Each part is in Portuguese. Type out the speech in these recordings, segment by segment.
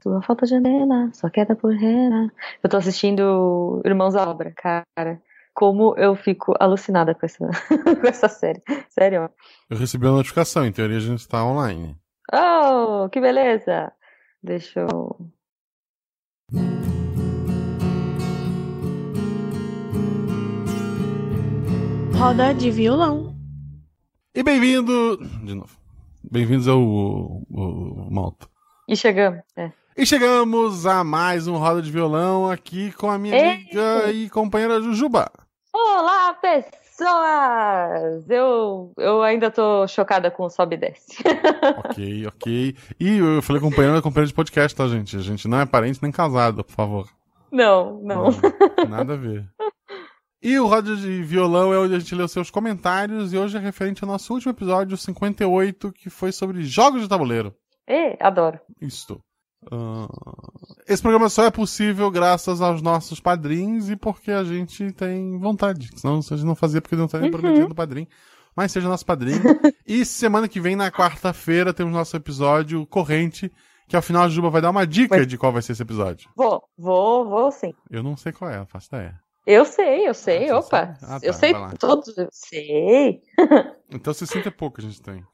Tua falta de antena, só queda por rena. Eu tô assistindo Irmãos à Obra, cara. Como eu fico alucinada com essa, com essa série. Sério. Eu recebi a notificação, em teoria a gente está online. Oh, que beleza! Deixa eu. Roda de violão. E bem-vindo. De novo. Bem-vindos ao, ao, ao Malta. E chegamos. É. E chegamos a mais um Roda de Violão aqui com a minha Ei! amiga e companheira Jujuba. Olá, pessoas! Eu, eu ainda tô chocada com o sobe e desce. ok, ok. E eu falei companheira, companheira de podcast, tá, gente? A gente não é parente nem casado, por favor. Não, não. Nada a ver. E o Roda de Violão é onde a gente lê os seus comentários e hoje é referente ao nosso último episódio, 58, que foi sobre jogos de tabuleiro. Ê, adoro. Isto. Ah, esse programa só é possível graças aos nossos padrinhos e porque a gente tem vontade. Senão a gente não fazia porque não estaria Uhum. prometido padrinho. Mas seja nosso padrinho. e semana que vem, na quarta-feira, temos nosso episódio corrente, que ao final a Juba vai dar uma dica Mas- de qual vai ser esse episódio. Vou, vou, vou sim. Eu não sei qual é, faço ideia. Eu sei, eu sei, Ah, opa. Ah, eu tá, sei vai lá. todos, eu sei. Então 60 é pouco a gente tem.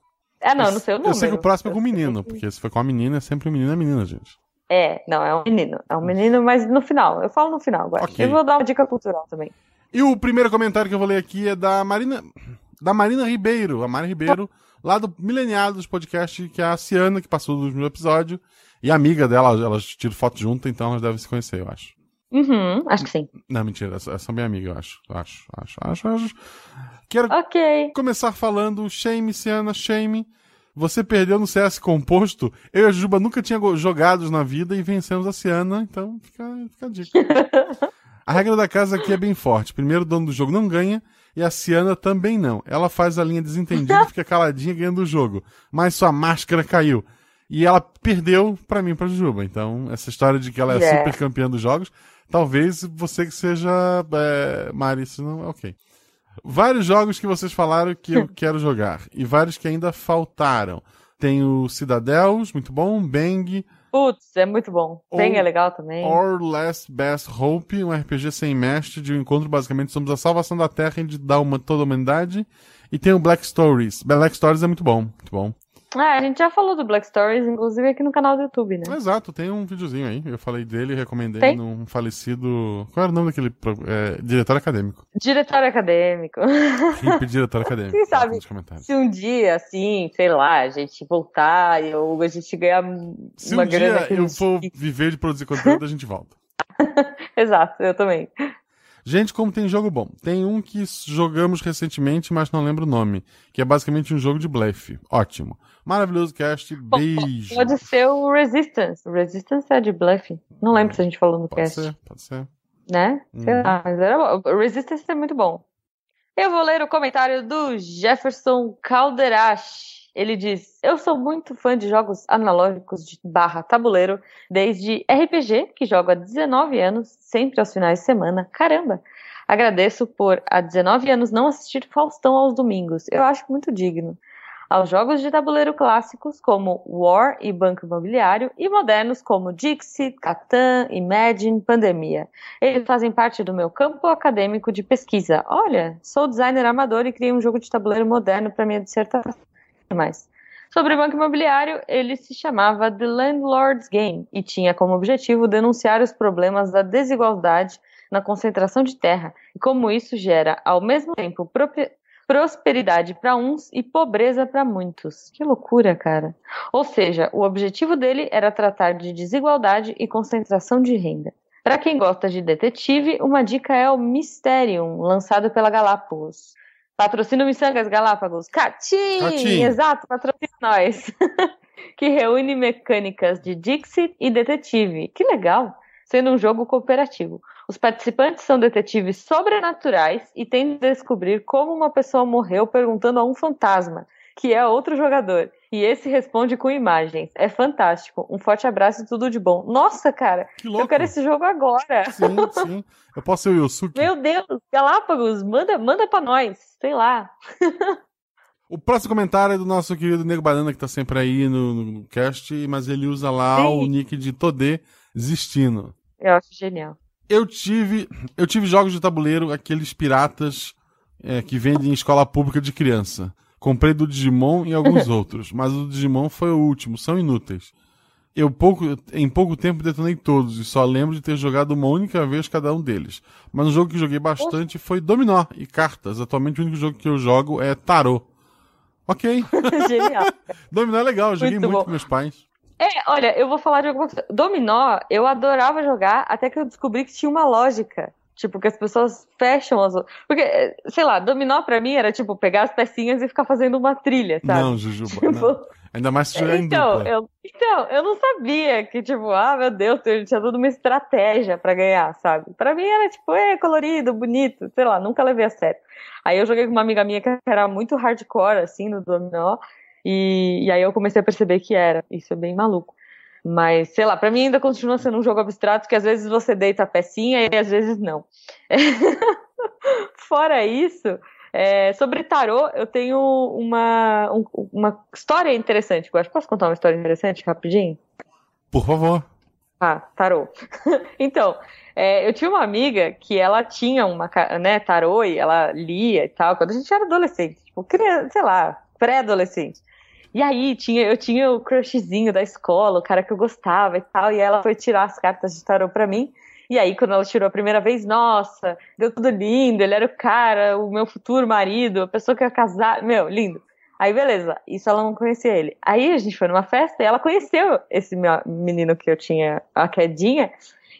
Ah, não, não sei o número. Eu sei que o próximo é com o menino, que- porque se for com a menina, é sempre o menino a menina, gente. É, não, é um menino. É um menino, mas no final. Eu falo no final agora. Ok. Eu vou dar uma dica cultural também. E o primeiro comentário que eu vou ler aqui é da Marina. Da Marina Ribeiro. A Mari Ribeiro, lá do Mileniado dos podcasts, que é a Ciana, que passou dos mil episódios. E amiga dela, elas tiram foto junto, então elas devem se conhecer, eu acho. Uhum, acho que sim. Não, mentira, elas elas são bem amigas, eu acho. Acho, acho, acho, acho. Quero Ok. começar falando, shame, Ciana, shame. Você perdeu no CS composto. Eu e a Juba nunca tinha jogados na vida e vencemos a Ciana, então fica, fica a dica. A regra da casa aqui é bem forte. Primeiro, o dono do jogo não ganha e a Ciana também não. Ela faz a linha desentendida e fica caladinha ganhando o jogo. Mas sua máscara caiu. E ela perdeu pra mim, pra Juba. Então, essa história de que ela é Yeah. super campeã dos jogos, talvez você que seja é, Mari, isso não é ok. Vários jogos que vocês falaram que eu quero jogar. E vários que ainda faltaram. Tem o Cidadels, muito bom. Bang, Putz, é muito bom. Ou- é legal também. Or Last Best Hope, um RPG sem mestre, de um encontro basicamente somos a salvação da Terra e de dar uma toda a humanidade. E tem o Black Stories. Black Stories é muito bom, muito bom. Ah, a gente já falou do Black Stories, inclusive aqui no canal do YouTube, né? Exato, tem um videozinho aí. Eu falei dele, recomendei Tem? num falecido. Qual era o nome daquele. É, diretor acadêmico. Diretório acadêmico. Hip diretor acadêmico. Quem sabe? Se um dia, assim, sei lá, a gente voltar e ou a gente ganhar Se uma um dia grana eu que- for viver de produzir conteúdo, a gente volta. Exato, eu também. Gente, como tem jogo bom. Tem um que jogamos recentemente, mas não lembro o nome. Que é basicamente um jogo de blefe. Ótimo. Maravilhoso cast. Beijo. Pode ser o Resistance. O Resistance é de bluff. Não lembro se a gente falou no Pode cast. ser, pode ser. Né? Sei Uhum. lá, mas era bom. Resistance é muito bom. Eu vou ler o comentário do Jefferson Calderache. Ele diz: Eu sou muito fã de jogos analógicos de barra tabuleiro, desde RPG, que jogo há 19 anos, sempre aos finais de semana. Caramba! Agradeço por há 19 anos não assistir Faustão aos domingos. Eu acho muito digno. Aos jogos de tabuleiro clássicos como War e Banco Imobiliário, e modernos como Dixit, Catan, Imagine, Pandemia. Eles fazem parte do meu campo acadêmico de pesquisa. Olha, sou designer amador e criei um jogo de tabuleiro moderno para minha dissertação. Mais. Sobre o Banco Imobiliário, ele se chamava The Landlord's Game e tinha como objetivo denunciar os problemas da desigualdade na concentração de terra e como isso gera, ao mesmo tempo, prosperidade para uns e pobreza para muitos. Que loucura, cara. Ou seja, o objetivo dele era tratar de desigualdade e concentração de renda. Para quem gosta de detetive, uma dica é o Mysterium, lançado pela Galápagos. Patrocina o Missangas Galápagos. Catim! Catim. Exato, patrocina nós. que reúne mecânicas de Dixit e detetive. Que legal! Sendo um jogo cooperativo. Os participantes são detetives sobrenaturais e têm de descobrir como uma pessoa morreu perguntando a um fantasma, que é outro jogador. E esse responde com imagens. É fantástico. Um forte abraço e tudo de bom. Nossa, cara, Que louco. eu quero esse jogo agora. Sim, sim. Eu posso ser o Yosuke? Meu Deus, Galápagos, manda, manda para nós. Sei lá. O próximo comentário é do nosso querido Nego Banana, que tá sempre aí no, no cast, mas ele usa lá Sim. o nick de Todê Zistino. Eu acho genial. Eu tive, eu tive jogos de tabuleiro, aqueles piratas é, que vendem em escola pública de criança. Comprei do Digimon e alguns outros, mas o do Digimon foi o último, são inúteis. Eu pouco, em pouco tempo detonei todos e só lembro de ter jogado uma única vez cada um deles. Mas um jogo que joguei bastante foi Dominó e cartas. Atualmente o único jogo que eu jogo é Tarô. Ok. Genial. Dominó é legal, eu joguei Muito muito com meus pais. É, olha, eu vou falar de alguma coisa. Dominó, eu adorava jogar até que eu descobri que tinha uma lógica. Tipo, que as pessoas fecham as. Porque, eh, sei lá, dominó pra mim era tipo pegar as pecinhas e ficar fazendo uma trilha, sabe? Não, Jujuba. Tipo, não. Ainda mais se em Então eu, então, eu não sabia que, tipo, ah, meu Deus, tinha toda uma estratégia pra ganhar, sabe? Pra mim era, tipo, é colorido, bonito, sei lá, nunca levei a sério. Aí eu joguei com uma amiga minha que era muito hardcore, assim, no dominó, e, e aí eu comecei a perceber que era. Isso é bem maluco. Mas, sei lá, pra mim ainda continua sendo um jogo abstrato que às vezes você deita a pecinha e às vezes não. Fora isso, é, sobre tarô, eu tenho uma, um- uma história interessante. Eu acho. Posso contar uma história interessante rapidinho? Por favor. Ah, tarô. então, é, eu tinha uma amiga que ela tinha uma, né, tarô e ela lia e tal, quando a gente era adolescente, tipo, criança, sei lá, pré-adolescente. E aí tinha, eu tinha o crushzinho da escola, o cara que eu gostava e tal, e ela foi tirar as cartas de tarô pra mim. E aí, quando ela tirou a primeira vez, nossa, deu tudo lindo, ele era o cara, o meu futuro marido, a pessoa que ia casar, meu, lindo. Aí, beleza, isso ela não conhecia ele. Aí a gente foi numa festa e ela conheceu esse menino que eu tinha, a quedinha,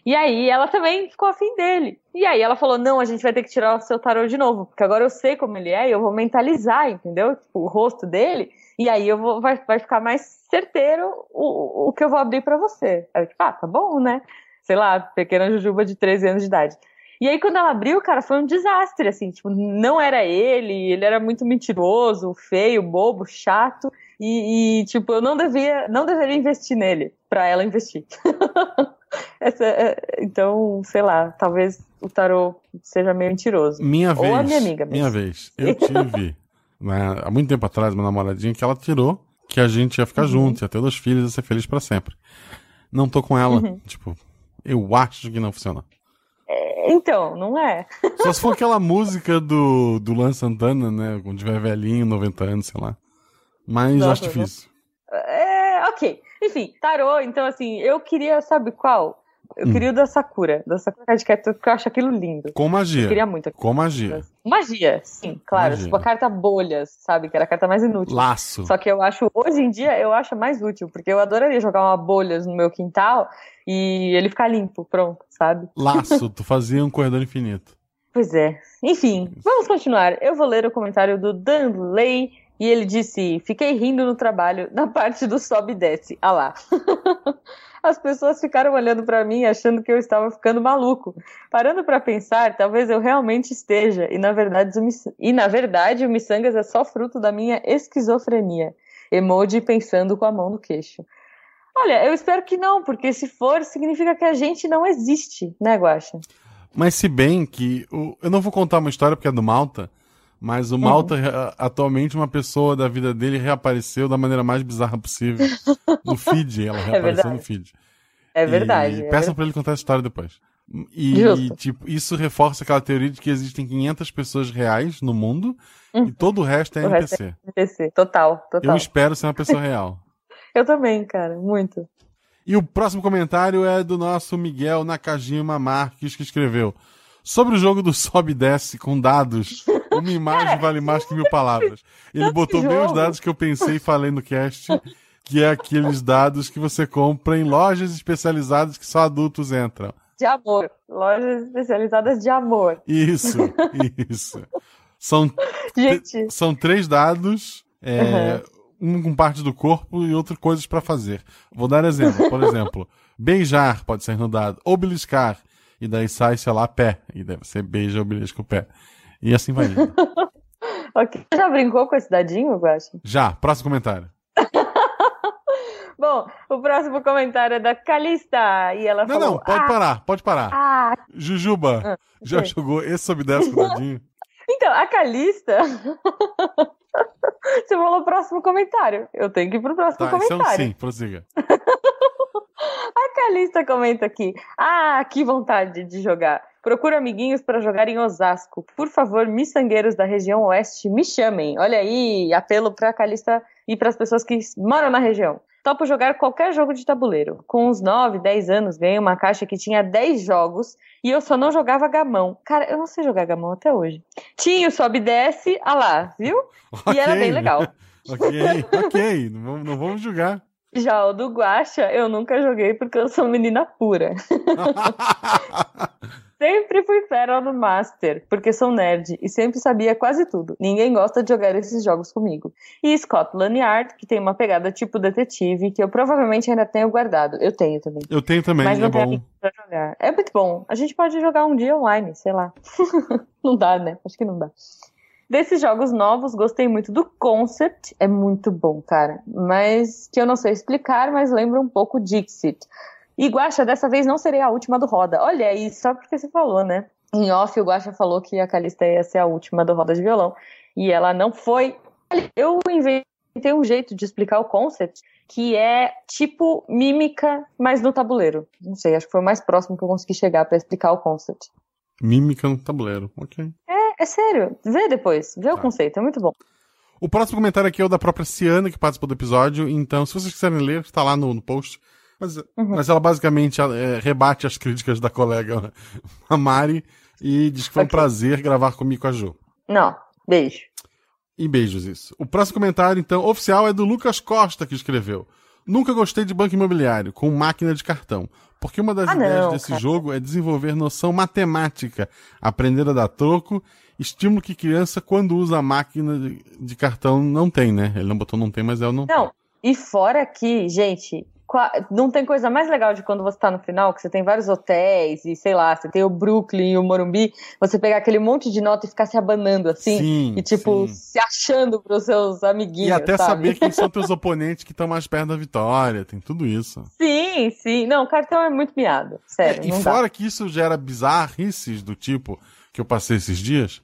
e aí ela também ficou afim dele. E aí ela falou: não, a gente vai ter que tirar o seu tarô de novo, porque agora eu sei como ele é e eu vou mentalizar, entendeu? Tipo, o rosto dele, e aí eu vou, vai, vai ficar mais certeiro o, o que eu vou abrir pra você. Aí eu, tipo, ah, tá bom, né? Sei lá, pequena Jujuba de 13 anos de idade. E aí, quando ela abriu, cara, foi um desastre, assim, tipo, não era ele, ele era muito mentiroso, feio, bobo, chato, e, e, tipo, eu não devia, não deveria investir nele, pra ela investir. Essa, é- então, sei lá, talvez o tarô seja meio mentiroso. Minha Ou vez. a minha amiga mesmo. Minha vez. Eu tive, né, há muito tempo atrás, uma namoradinha que ela tirou que a gente ia ficar Uhum. junto, ia ter dois filhos, ia ser feliz pra sempre. Não tô com ela. Uhum. Tipo, eu acho que não funciona. Então, não é? Só se for aquela música do, do Luan Santana, né? Quando tiver velhinho, 90 anos, sei lá. Mas Nossa, acho difícil. É, ok. Enfim, tarô, então assim, eu queria, sabe qual? Eu Hum. queria o da Sakura, da Sakura Card Captor, porque eu acho aquilo lindo. Com Eu magia. queria muito. Com magia. Magia, sim, claro. Magia. Tipo a carta bolhas, sabe? Que era a carta mais inútil. Laço. Só que eu acho, hoje em dia, eu acho mais útil, porque eu adoraria jogar uma bolhas no meu quintal e ele ficar limpo, pronto, sabe? Laço, tu fazia um corredor infinito. Pois é. Enfim, vamos continuar. Eu vou ler o comentário do Danley e ele disse: Fiquei rindo no trabalho na parte do sobe e desce. Ah lá. As pessoas ficaram olhando pra mim achando que eu estava ficando maluco. Parando pra pensar, talvez eu realmente esteja. E na verdade, e na verdade o miçangas é só fruto da minha esquizofrenia. Emoji pensando com a mão no queixo. Olha, eu espero que não, porque se for, significa que a gente não existe, né, Guaxa? Mas se bem que. o- eu não vou contar uma história porque é do Malta, mas Uhum. o Malta, re- atualmente, uma pessoa da vida dele reapareceu da maneira mais bizarra possível. No feed, ela reapareceu verdade. no feed. É verdade. E é peçam pra ele contar essa história depois. E, Justo. tipo, isso reforça aquela teoria de que existem 500 pessoas reais no mundo e todo o resto é O resto NPC. NPC. Total, total. Eu espero ser uma pessoa real. Eu também, cara, muito. E o próximo comentário é do nosso Miguel Nakajima Marques, que escreveu sobre o jogo do sobe e desce com dados. Uma imagem vale mais que mil palavras. Ele botou bem os dados que eu pensei e falei no cast, que é aqueles dados que você compra em lojas especializadas que só adultos entram. De amor. Lojas especializadas de amor. Isso, isso. São, Gente, são três dados, é, um com parte do corpo e outro coisas pra fazer. Vou dar exemplo. Por exemplo, beijar pode ser no dado, ou beliscar. E daí sai, sei lá, pé. E daí você beija ou belisca o pé. E assim vai indo. ok. já brincou com esse dadinho, Guaxa? Já, próximo comentário. Bom, o próximo comentário é da Calista. E ela Não, falou... não, pode ah, parar, pode parar. ah, Jujuba, Ah, já ok. jogou esse sob 10 com o dadinho? Então, a Calista... Você falou próximo comentário. Eu tenho que ir pro próximo Tá, um comentário. sim, prossiga. A Calista comenta aqui. Ah, que vontade de jogar. Procuro amiguinhos para jogar em Osasco. Por favor, miçangueiros da região oeste, me chamem. Olha aí, apelo pra Calista e para as pessoas que moram na região. Topo jogar qualquer jogo de tabuleiro. Com uns 9, 10 anos, ganhei uma caixa que tinha 10 jogos e eu só não jogava gamão. Cara, eu não sei jogar gamão até hoje. Tinha o sobe e desce, ah lá, viu? E era bem legal. ok, ok. Não vamos, não vamos julgar. Já o do Guacha, eu nunca joguei porque eu sou menina pura. Sempre fui fera no Master, porque sou nerd e sempre sabia quase tudo. Ninguém gosta de jogar esses jogos comigo. E Scotland Yard, que tem uma pegada tipo detetive, que eu provavelmente ainda tenho guardado. Eu tenho também. Eu tenho também, Mas é não tenho bom. pra jogar. É muito bom. A gente pode jogar um dia online, sei lá. não dá, né? Acho que não dá. Desses jogos novos, gostei muito do Concept. É muito bom, cara. Mas que eu não sei explicar, mas lembra um pouco Dixit. E Guaxa, dessa vez não serei a última do Roda. Olha aí, só porque você falou, né? Em off, o Guaxa falou que a Calista ia ser a última do Roda de Violão. E ela não foi. Eu inventei um jeito de explicar o Concept que é tipo mímica, mas no tabuleiro. Não sei, acho que foi o mais próximo que eu consegui chegar pra explicar o Concept. Mímica no tabuleiro, ok. É, é sério. Vê depois. Vê o Tá. conceito, é muito bom. O próximo comentário aqui é o da própria Ciana, que participou do episódio. Então, se vocês quiserem ler, está lá no, no post. Mas, mas ela basicamente é, rebate as críticas da colega a Mari e diz que foi um prazer gravar comigo com a Ju. Não, beijo. E beijos, isso. O próximo comentário, então, oficial é do Lucas Costa, que escreveu. Nunca gostei de banco imobiliário, com máquina de cartão. Porque uma das Ah, ideias não, desse cara. jogo é desenvolver noção matemática, aprender a dar troco, estímulo que criança, quando usa a máquina de, de cartão, não tem, né? Ele não botou não tem, mas ela não Não, e fora que, gente, não tem coisa mais legal de quando você tá no final, que você tem vários hotéis e sei lá, você tem o Brooklyn e o Morumbi, você pegar aquele monte de nota e ficar se abanando assim, Sim, e tipo, sim. se achando pros seus amiguinhos, E até sabe? saber quem são teus oponentes que estão mais perto da vitória, tem tudo isso. Sim, sim. Não, o cartão é muito miado, sério, É, e não dá. fora que isso gera bizarrices do tipo que eu passei esses dias,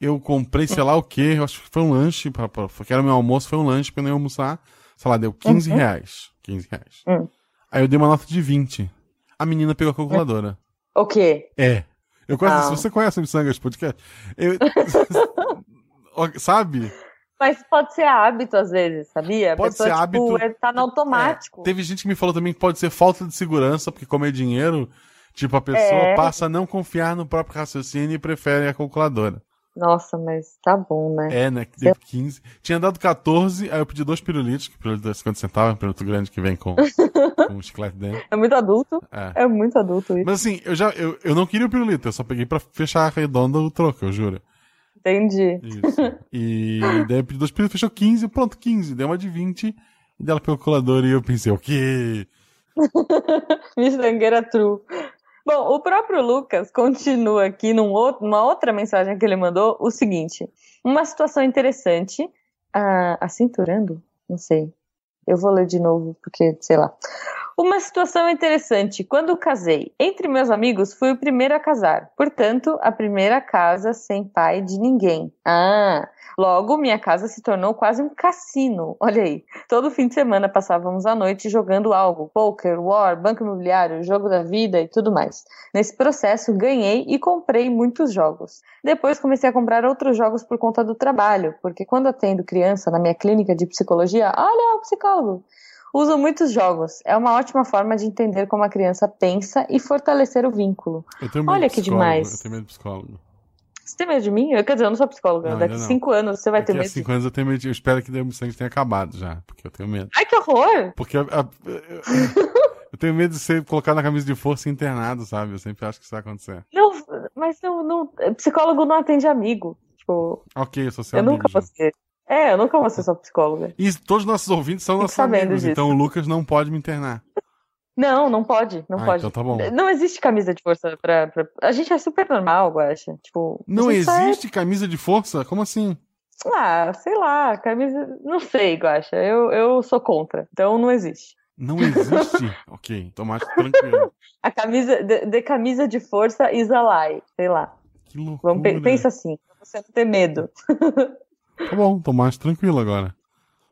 eu comprei sei lá o que, acho que foi um lanche, pra, pra, que era meu almoço, foi um lanche pra eu ia almoçar, sei lá, deu 15 Uhum. reais. 15 reais. Hum. Aí eu dei uma nota de 20. A menina pegou a calculadora. O quê? É. Eu conheço, Ah. se você conhece o Missangas Podcast, eu, sabe? Mas pode ser hábito às vezes, sabia? A Pode pessoa, ser tipo, hábito. é- tá no automático. É, teve gente que me falou também que pode ser falta de segurança, porque como é dinheiro, tipo, a pessoa É. passa a não confiar no próprio raciocínio e prefere a calculadora. Nossa, mas tá bom, né? É, né? Deu 15. Tinha dado 14, aí eu pedi dois pirulitos, que pirulito é 50 centavos, um pirulito grande que vem com, com um chiclete dentro. É muito adulto. É. É muito adulto isso. Mas assim, eu já eu, eu não queria o pirulito, eu só peguei pra fechar redonda o troco, eu juro. Entendi. Isso. E daí eu pedi dois pirulitos, fechou 15, pronto, 15. Deu uma de 20, e dela pegou a calculadora e eu pensei, o quê? Miçangueira true. Bom, o próprio Lucas continua aqui num outro, numa outra mensagem que ele mandou, o seguinte. Uma situação interessante. Ah, acinturando? Não sei. Eu vou ler de novo, porque, sei lá. Uma situação interessante. Quando casei, entre meus amigos, fui o primeiro a casar. Portanto, a primeira casa sem pai de ninguém. Ah, logo minha casa se tornou quase um cassino. Olha aí. Todo fim de semana passávamos a noite jogando algo: poker, war, banco imobiliário, jogo da vida e tudo mais. Nesse processo, ganhei e comprei muitos jogos. Depois comecei a comprar outros jogos por conta do trabalho, porque quando atendo criança na minha clínica de psicologia, olha o psicólogo. Uso muitos jogos. É uma ótima forma de entender como a criança pensa e fortalecer o vínculo. Eu tenho medo Olha que psicólogo, demais. Eu tenho medo de psicólogo. Você tem medo de mim? Eu, quer dizer, eu não sou psicóloga. Não, Daqui cinco anos você vai ter Daqui a medo. de- cinco anos eu tenho medo. de- Eu espero que o sangue tenha acabado já, porque eu tenho medo. Ai, que horror! Porque a- a- eu, eu tenho medo de ser colocado na camisa de força e internado, sabe? Eu sempre acho que isso vai acontecer. Não, mas não, não, psicólogo não atende amigo. Tipo, Ok, eu sou seu eu amigo. nunca já. vou ser. É, eu nunca vou ser sua psicóloga. E todos os nossos ouvintes são nossos amigos, disso. então o Lucas não pode me internar. Não, não pode, não Ah, pode. então tá bom. Não existe camisa de força pra, pra- A gente é super normal, eu acho. Tipo, Não é- existe camisa de força? Como assim? Ah, sei lá, camisa. Não sei, Guaxa. Eu, eu sou contra. Então não existe. Não existe? ok, tô mais tranquilo. A camisa. De, de camisa de força is a lie. Sei lá. Que loucura. Vamos, pe- pensa assim, pra você não ter medo. Tá bom, tô mais tranquilo agora.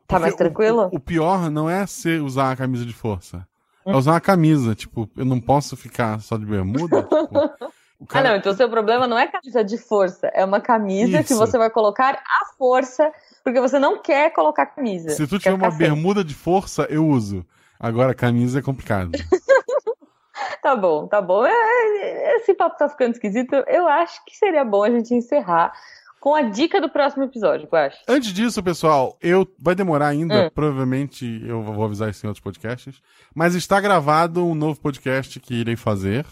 Tá mais Porque o- tranquilo? O, o pior não é ser usar a camisa de força. É Hum. usar uma camisa. Tipo, eu não posso ficar só de bermuda. tipo, Ah, cara- não, então o seu problema não é camisa de força, é uma camisa que Isso. você vai colocar à força, porque você não quer colocar camisa. Se tu tiver uma sem. bermuda de força, eu uso. Agora, camisa é complicado. Tá bom, tá bom. É, é, Esse papo tá ficando esquisito. Eu acho que seria bom a gente encerrar com a dica do próximo episódio, eu acho. Antes disso, pessoal, eu vai demorar ainda, Hum. provavelmente eu vou avisar isso em outros podcasts, mas está gravado um novo podcast que irei fazer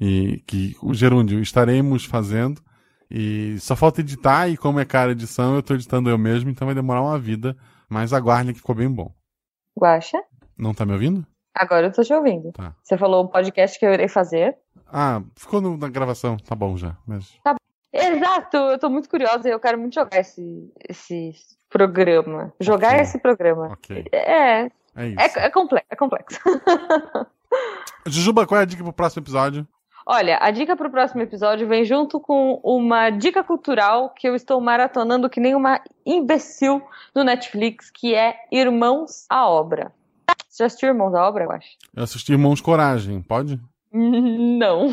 e que o Gerúndio estaremos fazendo e só falta editar e como é cara edição, eu tô editando eu mesmo, então vai demorar uma vida, mas aguardem que ficou bem bom. Guaxa? Não tá me ouvindo? Agora eu tô te ouvindo. Tá. Você falou o podcast que eu irei fazer. Ah, ficou no- na gravação, tá bom já, mas Exato, eu tô muito curiosa e eu quero muito jogar esse, esse programa. Jogar Ok. esse programa. ok, É, é isso. é, é complexo. É complexo. Jujuba, qual é a dica pro próximo episódio? Olha, a dica pro próximo episódio vem junto com uma dica cultural que eu estou maratonando que nem uma imbecil no Netflix, que é Irmãos à Obra. Você já assistiu Irmãos à Obra, eu acho? Eu assisti Irmãos Coragem, pode? Não.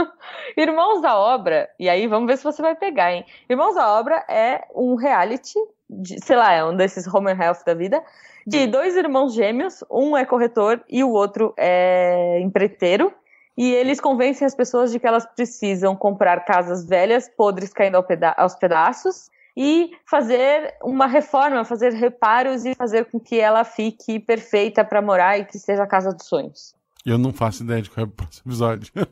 Irmãos à Obra, e aí vamos ver se você vai pegar, hein? Irmãos à Obra é um reality, de, sei lá, é um desses home and health da vida, de dois irmãos gêmeos, um é corretor e o outro é empreiteiro, e eles convencem as pessoas de que elas precisam comprar casas velhas, podres caindo aos pedaços, e fazer uma reforma, fazer reparos e fazer com que ela fique perfeita para morar e que seja a casa dos sonhos. Eu não faço ideia de qual é o próximo episódio.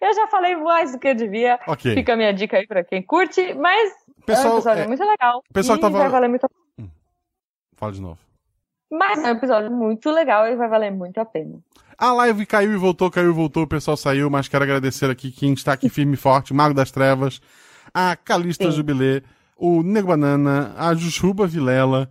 Eu já falei mais do que eu devia. ok. Fica a minha dica aí pra quem curte, mas é um Pessoal, episódio é, muito legal. pessoal e tava- vai valer muito a... fala de novo. Mas é um episódio muito legal e vai valer muito a pena. A live caiu e voltou, caiu e voltou, o pessoal saiu, mas quero agradecer aqui quem está aqui firme e forte, Mago das Trevas, a Calista Sim. Jubilê, o Nego Banana, a Jujuba Vilela,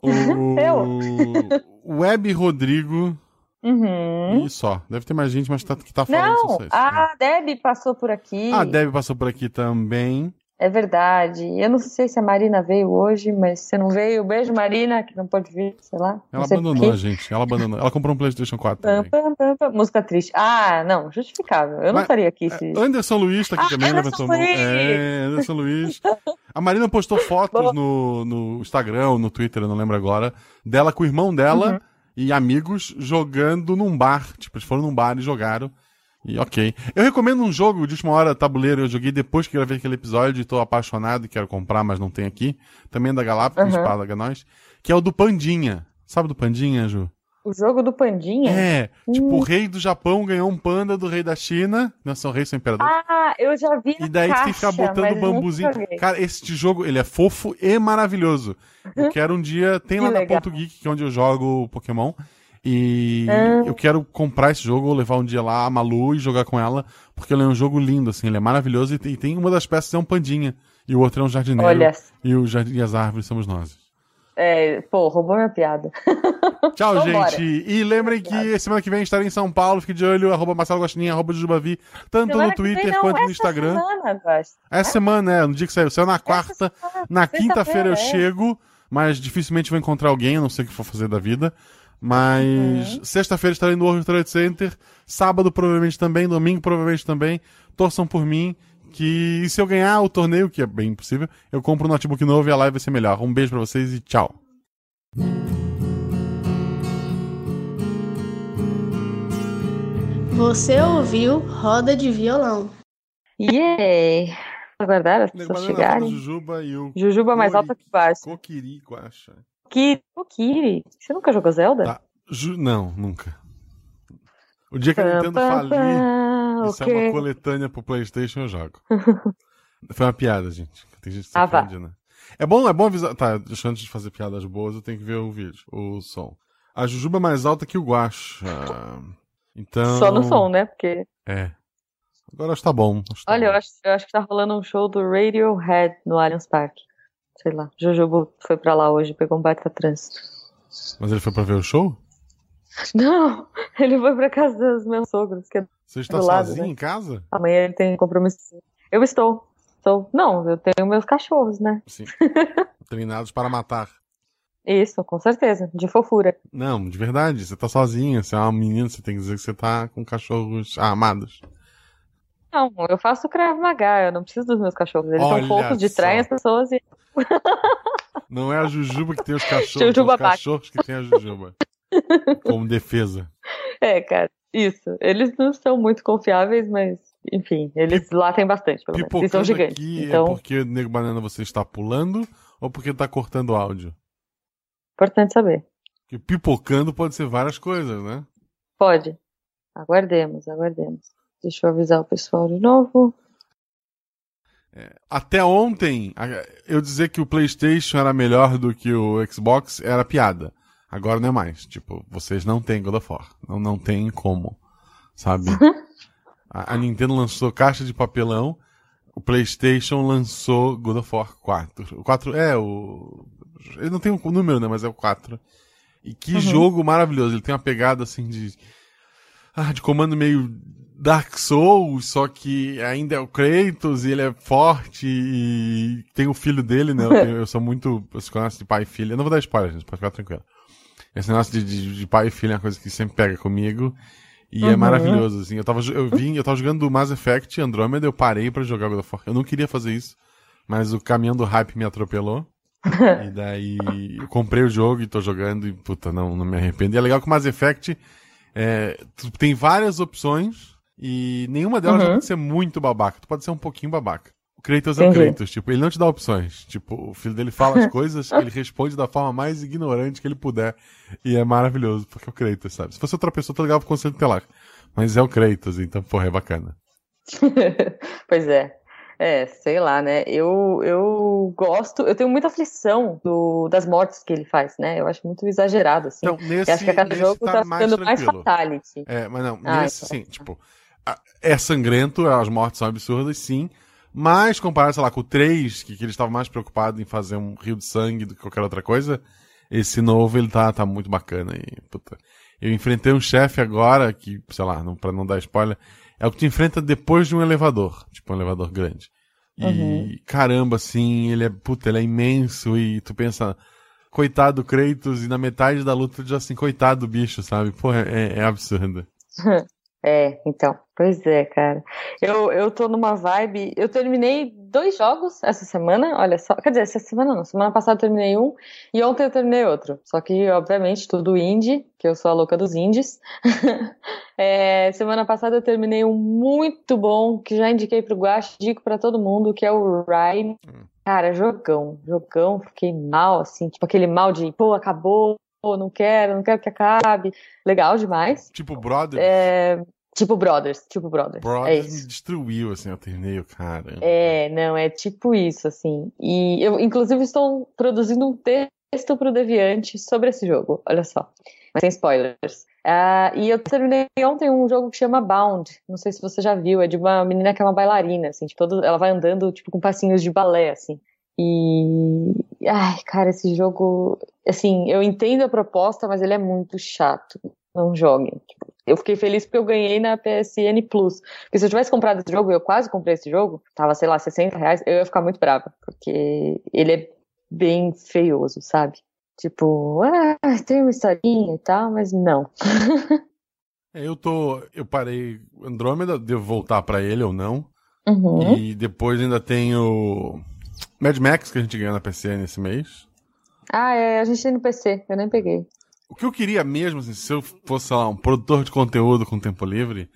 o o Web Rodrigo Uhum. e só. Deve ter mais gente, mas tá, que tá falando Não, isso. a Deb passou por aqui. A Deb passou por aqui também. É verdade. Eu não sei se a Marina veio hoje, mas se não veio, beijo, Marina, que não pode vir, sei lá. Ela não sei abandonou a gente. Ela abandonou. Ela comprou um PlayStation 4 Pam, também. pam, pam, pam. Música triste. Ah, não, justificável. Eu não Mas- estaria aqui se. Anderson Luiz tá aqui Ah, também, Anderson levantou. Luiz! É, Anderson Luiz. A Marina postou fotos no, no Instagram no Twitter, eu não lembro agora, dela com o irmão dela Uhum. e amigos jogando num bar. Tipo, eles foram num bar e jogaram. E ok. Eu recomendo um jogo de última hora, tabuleiro, eu joguei depois que gravei aquele episódio e tô apaixonado e quero comprar, mas não tem aqui. Também é da Galápagos, Uhum. paga nós. Que é o do Pandinha. Sabe do Pandinha, Ju? O jogo do Pandinha? É, tipo, Hum. o rei do Japão ganhou um panda do rei da China. Não são reis, são imperadores. Ah, eu já vi E daí na tu tem que ficar caixa, botando bambuzinho. Cara, esse jogo, ele é fofo e maravilhoso. Eu quero um dia, tem Que lá na legal. Ponto Geek, que é onde eu jogo Pokémon. E Ah. eu quero comprar esse jogo, ou levar um dia lá a Malu e jogar com ela, porque ele é um jogo lindo, assim, ele é maravilhoso e tem, e tem uma das peças é um pandinha. E o outro é um jardineiro. Olha, E, o jardim, e as árvores somos nós. é, pô, roubou minha piada. Tchau, gente. E lembrem que semana que vem estarei em São Paulo. Fique de olho, arroba Marcelo Guaxinim, arroba Jujubavi, tanto Semana no Twitter não, quanto no Instagram. Semana. Essa semana, é, no dia que saiu. Saiu na quarta. Na quinta-feira eu é. chego, mas dificilmente vou encontrar alguém, eu não sei o que for fazer da vida. Mas Uhum. sexta-feira estarei no World Trade Center. Sábado provavelmente também, domingo provavelmente também. Torçam por mim. Que se eu ganhar o torneio, que é bem impossível, eu compro um notebook novo e a live vai ser melhor. Um beijo pra vocês e tchau. Você ouviu Roda de Violão. Yay! Aguardar as pessoas chegarem. Jujuba e o Jujuba mais alta que baixo. Kokiriko, acha. O Kiri. Você nunca jogou Zelda? Tá. Não, nunca. O dia que a Nintendo falir, isso é ok. uma coletânea pro Playstation, eu jogo. Foi uma piada, gente. Tem gente que se Ah, ofende, né? É bom, é bom avisar. Tá, deixa antes de fazer piadas boas, eu tenho que ver o vídeo, o som. A Jujuba é mais alta que o Guaxa. Então. Só no som, né? Porque, É. Agora acho que tá bom. acho tá olha, eu bom. acho, eu acho que tá rolando um show do Radiohead no Allianz Parque. Sei lá. Jujubo foi pra lá hoje, pegou um baita trânsito. Mas ele foi pra ver o show? Não, ele foi pra casa dos meus sogros, que é Você está Do lado, sozinho né? em casa? amanhã ele tem compromisso. Eu estou. Sou... Não, eu tenho meus cachorros, né? Sim. Treinados para matar. Isso, com certeza. De fofura. Não, de verdade. Você tá sozinha, você é uma menina, você tem que dizer que você tá com cachorros amados. Não, eu faço Krav Maga, eu não preciso dos meus cachorros. Eles Olha são fofos, distraem as pessoas e. Não é a Jujuba que tem os cachorros, Jujuba os cachorros que tem a Jujuba. Como defesa. É, cara, isso. Eles não são muito confiáveis, mas, enfim, eles latem bastante, pelo menos. E são gigantes. aqui Então, é porque Nego Banana você está pulando ou porque tá cortando o áudio? importante saber. Porque pipocando pode ser várias coisas, né? Pode. Aguardemos, aguardemos. Deixa eu avisar o pessoal de novo. Até ontem, eu dizer que o PlayStation era melhor do que o Xbox era piada. Agora não é mais. Tipo, vocês não têm God of War. Não, não tem como. Sabe? a, a Nintendo lançou caixa de papelão. O PlayStation lançou God of War 4. O 4 é o. Ele não tem um número, né? Mas é o 4. E que Uhum. jogo maravilhoso. Ele tem uma pegada assim de. Ah, de comando meio Dark Souls, só que ainda é o Kratos e ele é forte e tem o filho dele, né? Eu, tenho- eu sou muito. Esse negócio de pai e filho. Eu não vou dar spoiler, gente, pode ficar tranquilo. Esse negócio de, de, de pai e filho é uma coisa que sempre pega comigo. E é Uhum. maravilhoso, assim. Eu tava, eu vim, eu tava jogando Mass Effect Andromeda, eu parei pra jogar God of War. Eu não queria fazer isso, mas o caminhão do hype me atropelou. e daí eu comprei o jogo e tô jogando e, puta, não, não me arrependo. E é legal que o Mass Effect é, tu tem várias opções e nenhuma delas Uhum. vai ser muito babaca. Tu pode ser um pouquinho babaca. O Kratos é o. Kratos, tipo, ele não te dá opções. Tipo, o filho dele fala as coisas, ele responde da forma mais ignorante que ele puder. E é maravilhoso, porque é o Kratos, sabe? Se fosse outra pessoa, tô ligado pro conselho tutelar. Mas é o Kratos, então, porra, é bacana. pois é. É, sei lá, né? Eu, eu gosto, eu tenho muita aflição do, das mortes que ele faz, né? Eu acho muito exagerado, assim. Então, nesse, eu acho que a cada jogo tá tá mais ficando mais fatality. É, mas não, Ah, nesse, então. sim, tipo, é sangrento, as mortes são absurdas, sim, mas comparado, sei lá, com o 3, que, que ele estava mais preocupado em fazer um rio de sangue do que qualquer outra coisa, esse novo, ele tá, tá muito bacana e, puta. Eu enfrentei um chefe agora, que, sei lá, não, pra não dar spoiler, é o que te enfrenta depois de um elevador, tipo um elevador grande. E, Uhum. caramba, assim, ele é, puta, ele é imenso e tu pensa, coitado do Kratos, e na metade da luta tu diz assim, coitado do bicho, sabe? Pô, é, é absurdo. É, então, pois é, cara. Eu, eu tô numa vibe. Eu terminei dois jogos essa semana, olha só. Quer dizer, essa semana não. Semana passada eu terminei um e ontem eu terminei outro. Só que, obviamente, tudo indie, que eu sou a louca dos indies. É, semana passada eu terminei um muito bom, que já indiquei pro Guache, digo pra todo mundo, que é o Rhyme. Cara, jogão, jogão. Fiquei mal, assim, tipo aquele mal de, pô, acabou, não quero, não quero que acabe. Legal demais. Tipo, Brother, É, tipo Brothers, tipo Brothers. é Brothers isso. me destruiu, assim, eu terminei o cara. É, não, é tipo isso, assim. E eu, inclusive, estou produzindo um texto pro Deviante sobre esse jogo, olha só. Mas sem spoilers. Ah, e eu terminei ontem um jogo que chama Bound. Não sei se você já viu, é de uma menina que é uma bailarina, assim, tipo, todo, ela vai andando, tipo, com passinhos de balé, assim. E. Ai, cara, esse jogo. Assim, eu entendo a proposta, mas ele é muito chato. Não joguem. Tipo, eu fiquei feliz porque eu ganhei na PSN Plus. Porque se eu tivesse comprado esse jogo, eu quase comprei esse jogo, tava, sei lá, 60 reais, eu ia ficar muito brava. Porque ele é bem feioso, sabe? Tipo, ah, tem uma historinha e tal, mas não. É, eu tô. Eu parei Andrômeda, devo voltar pra ele ou não. Uhum. E depois ainda tem o Mad Max, que a gente ganhou na PCN esse mês. Ah, é, a gente tem no PC, eu nem peguei. O que eu queria mesmo, assim, se eu fosse, sei lá, um produtor de conteúdo com tempo livre,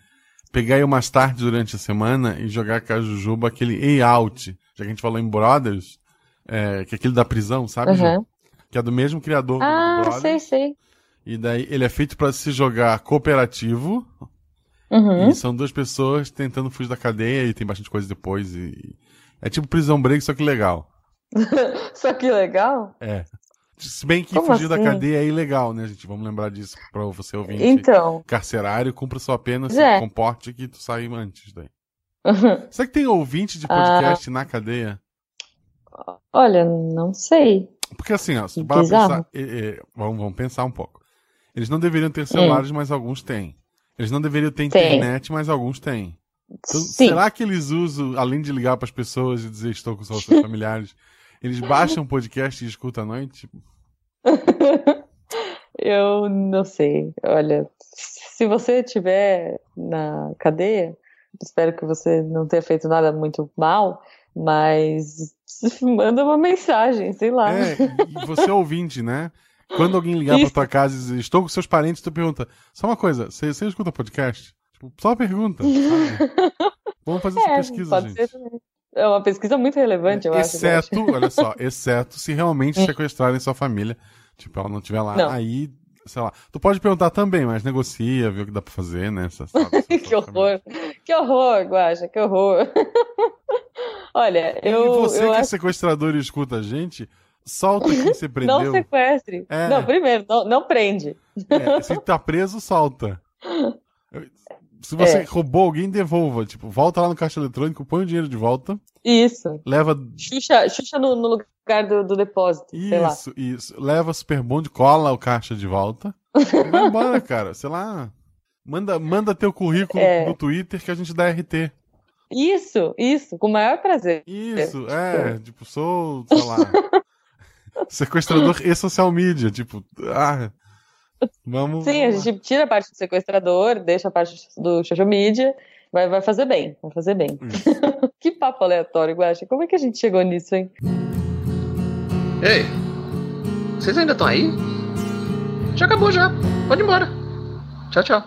pegar aí umas tardes durante a semana e jogar com a Jujuba aquele A-Out, já que a gente falou em Brothers, é, que é aquele da prisão, sabe? Uhum. Que é do mesmo criador do Ah, sei, sei. E daí ele é feito pra se jogar cooperativo. Uhum. E são duas pessoas tentando fugir da cadeia e tem bastante coisa depois. E... É tipo prisão break, só que legal. Só que legal. É. Se bem que Como fugir da assim? cadeia é ilegal, né, gente? Vamos lembrar disso pra você ouvinte. Então. Carcerário, cumpra sua pena, se É. comporte que tu sai antes daí. Será que tem ouvinte de Ah. podcast na cadeia? Olha, não sei. Porque assim, ó, se pensar, é, é, vamos, vamos pensar um pouco. Eles não deveriam ter Hum. celulares, mas alguns têm. Eles não deveriam ter Tem. internet, mas alguns têm. Então, será que eles usam, além de ligar para as pessoas e dizer estou com os seus familiares, eles baixam o podcast e escutam à noite? Eu não sei. Olha, se você estiver na cadeia, espero que você não tenha feito nada muito mal, mas manda uma mensagem, sei lá. É, você é ouvinte, né? Quando alguém ligar pra Isso. tua casa e dizer, estou com seus parentes, tu pergunta, só uma coisa, você, você escuta podcast? Tipo, só uma pergunta? Vamos fazer essa É, pesquisa, gente. ser. É uma pesquisa muito relevante, eu acho. eu acho. exceto, olha só, exceto se realmente sequestrarem sua família, tipo, ela não estiver lá, Não. aí, sei lá. Tu pode perguntar também, mas negocia, vê o que dá pra fazer, né? Sabe, que horror. Que horror, Guaxa, que horror. Olha, eu. e você eu que é acho... sequestrador e escuta a gente, solta quem você prendeu. Não sequestre. É. Não, primeiro, não, não prende. É, se tá preso, solta. Se você É. roubou alguém, devolva. Tipo, volta lá no caixa eletrônico, põe o dinheiro de volta, Isso. leva. Xuxa, Xuxa no, no lugar do, do depósito, sei lá. Isso, isso. Leva super bonde, cola o caixa de volta. E vai embora, cara. Sei lá. Manda, manda teu currículo É. no Twitter que a gente dá RT. Isso, isso, com o maior prazer. Isso, é. Tipo, sou, sei lá. sequestrador e social media. Tipo, ah. Vamos. Sim, a gente tira a parte do sequestrador, deixa a parte do social media, vai, vai fazer bem, vai fazer bem. Isso. Que papo aleatório, Guaxa. Como é que a gente chegou nisso, hein? Ei, vocês ainda estão aí? Já acabou já. Pode ir embora. Tchau, tchau.